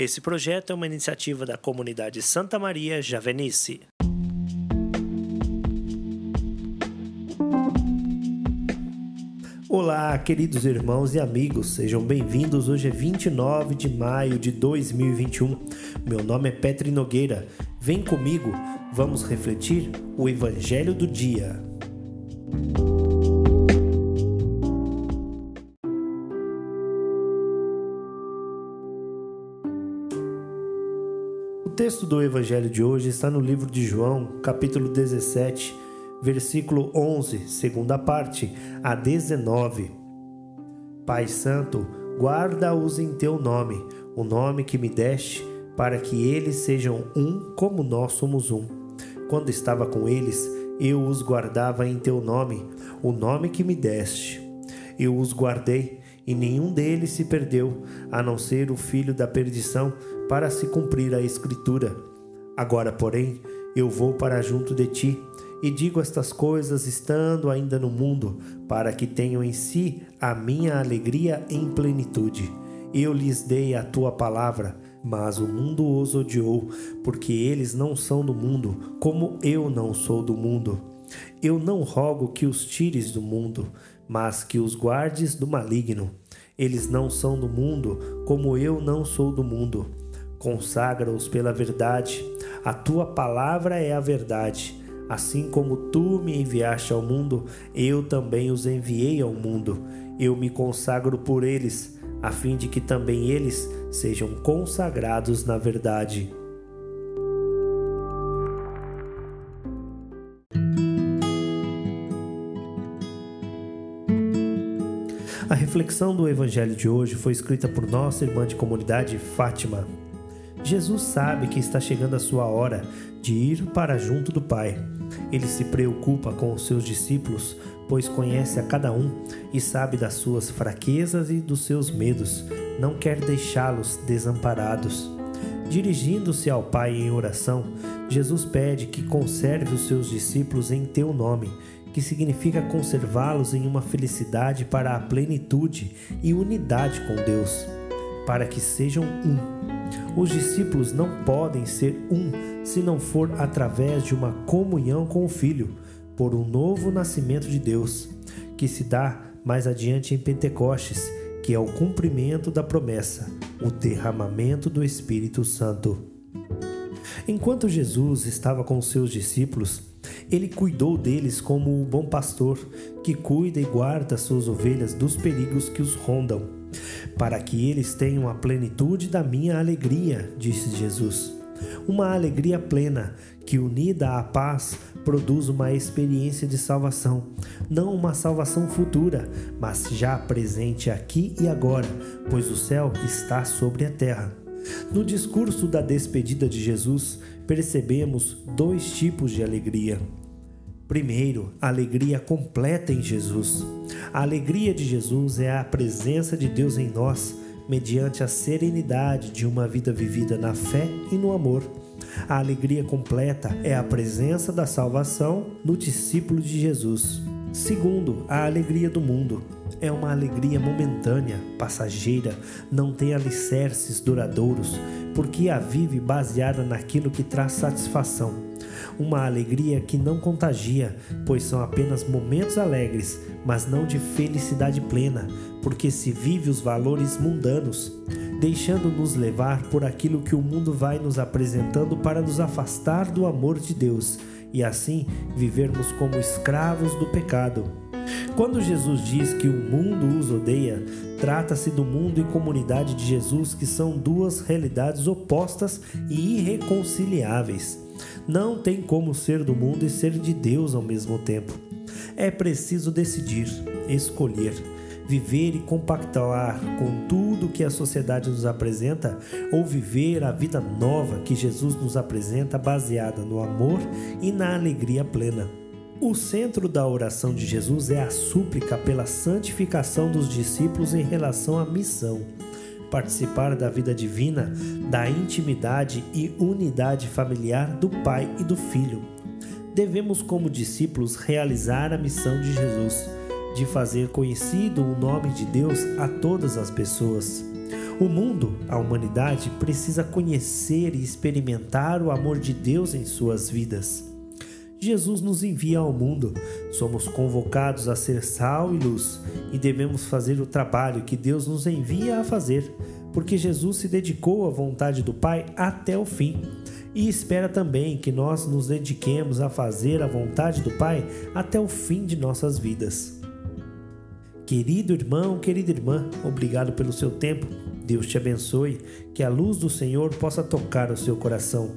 Esse projeto é uma iniciativa da comunidade Santa Maria Javenice. Olá, queridos irmãos e amigos, sejam bem-vindos. Hoje é 29 de maio de 2021. Meu nome é Petri Nogueira. Vem comigo, vamos refletir o Evangelho do Dia. O texto do Evangelho de hoje está no livro de João, capítulo 17 versículo 11, segunda parte, a 19. Pai Santo, guarda-os em teu nome, o nome que me deste, para que eles sejam um como nós somos um. Quando estava com eles, eu os guardava em teu nome, o nome que me deste. Eu os guardei, e nenhum deles se perdeu, a não ser o filho da perdição, para se cumprir a Escritura. Agora, porém, eu vou para junto de ti e digo estas coisas estando ainda no mundo, para que tenham em si a minha alegria em plenitude. Eu lhes dei a tua palavra, mas o mundo os odiou, porque eles não são do mundo, como eu não sou do mundo. Eu não rogo que os tires do mundo, mas que os guardes do maligno. Eles não são do mundo, como eu não sou do mundo. Consagra-os pela verdade. A tua palavra é a verdade. Assim como tu me enviaste ao mundo, eu também os enviei ao mundo. Eu me consagro por eles, a fim de que também eles sejam consagrados na verdade. A reflexão do Evangelho de hoje foi escrita por nossa irmã de comunidade, Fátima. Jesus sabe que está chegando a sua hora de ir para junto do Pai. Ele se preocupa com os seus discípulos, pois conhece a cada um e sabe das suas fraquezas e dos seus medos. Não quer deixá-los desamparados. Dirigindo-se ao Pai em oração, Jesus pede que conserve os seus discípulos em teu nome, que significa conservá-los em uma felicidade para a plenitude e unidade com Deus, para que sejam um os discípulos não podem ser um se não for através de uma comunhão com o Filho, por um novo nascimento de Deus, que se dá mais adiante em Pentecostes, que é o cumprimento da promessa, o derramamento do Espírito Santo. Enquanto Jesus estava com seus discípulos, ele cuidou deles como o bom pastor que cuida e guarda suas ovelhas dos perigos que os rondam para que eles tenham a plenitude da minha alegria, disse Jesus. Uma alegria plena que, unida à paz, produz uma experiência de salvação, não uma salvação futura, mas já presente aqui e agora, pois o céu está sobre a terra. No discurso da despedida de Jesus, percebemos dois tipos de alegria. Primeiro, a alegria completa em Jesus. A alegria de Jesus é a presença de Deus em nós, mediante a serenidade de uma vida vivida na fé e no amor. A alegria completa é a presença da salvação no discípulo de Jesus. Segundo, a alegria do mundo é uma alegria momentânea, passageira, não tem alicerces duradouros, porque a vive baseada naquilo que traz satisfação uma alegria que não contagia, pois são apenas momentos alegres, mas não de felicidade plena, porque se vive os valores mundanos, deixando-nos levar por aquilo que o mundo vai nos apresentando para nos afastar do amor de Deus e assim vivermos como escravos do pecado. Quando Jesus diz que o mundo os odeia, trata-se do mundo e comunidade de Jesus, que são duas realidades opostas e irreconciliáveis. Não tem como ser do mundo e ser de Deus ao mesmo tempo. É preciso decidir, escolher, viver e compactuar com tudo que a sociedade nos apresenta ou viver a vida nova que Jesus nos apresenta baseada no amor e na alegria plena. O centro da oração de Jesus é a súplica pela santificação dos discípulos em relação à missão participar da vida divina, da intimidade e unidade familiar do Pai e do Filho. Devemos, como discípulos, realizar a missão de Jesus, de fazer conhecido o nome de Deus a todas as pessoas. O mundo, a humanidade, precisa conhecer e experimentar o amor de Deus em suas vidas. Jesus nos envia ao mundo. Somos convocados a ser sal e luz e devemos fazer o trabalho que Deus nos envia a fazer, porque Jesus se dedicou à vontade do Pai até o fim e espera também que nós nos dediquemos a fazer a vontade do Pai até o fim de nossas vidas. Querido irmão, querida irmã, obrigado pelo seu tempo. Deus te abençoe, que a luz do Senhor possa tocar o seu coração.